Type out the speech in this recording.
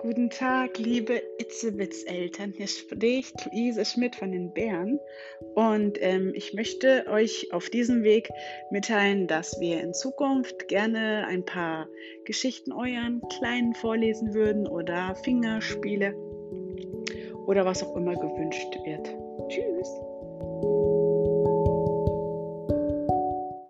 Guten Tag, liebe Itzewitz-Eltern. Hier spricht Luise Schmidt von den Bären. Und ähm, ich möchte euch auf diesem Weg mitteilen, dass wir in Zukunft gerne ein paar Geschichten euren Kleinen vorlesen würden oder Fingerspiele oder was auch immer gewünscht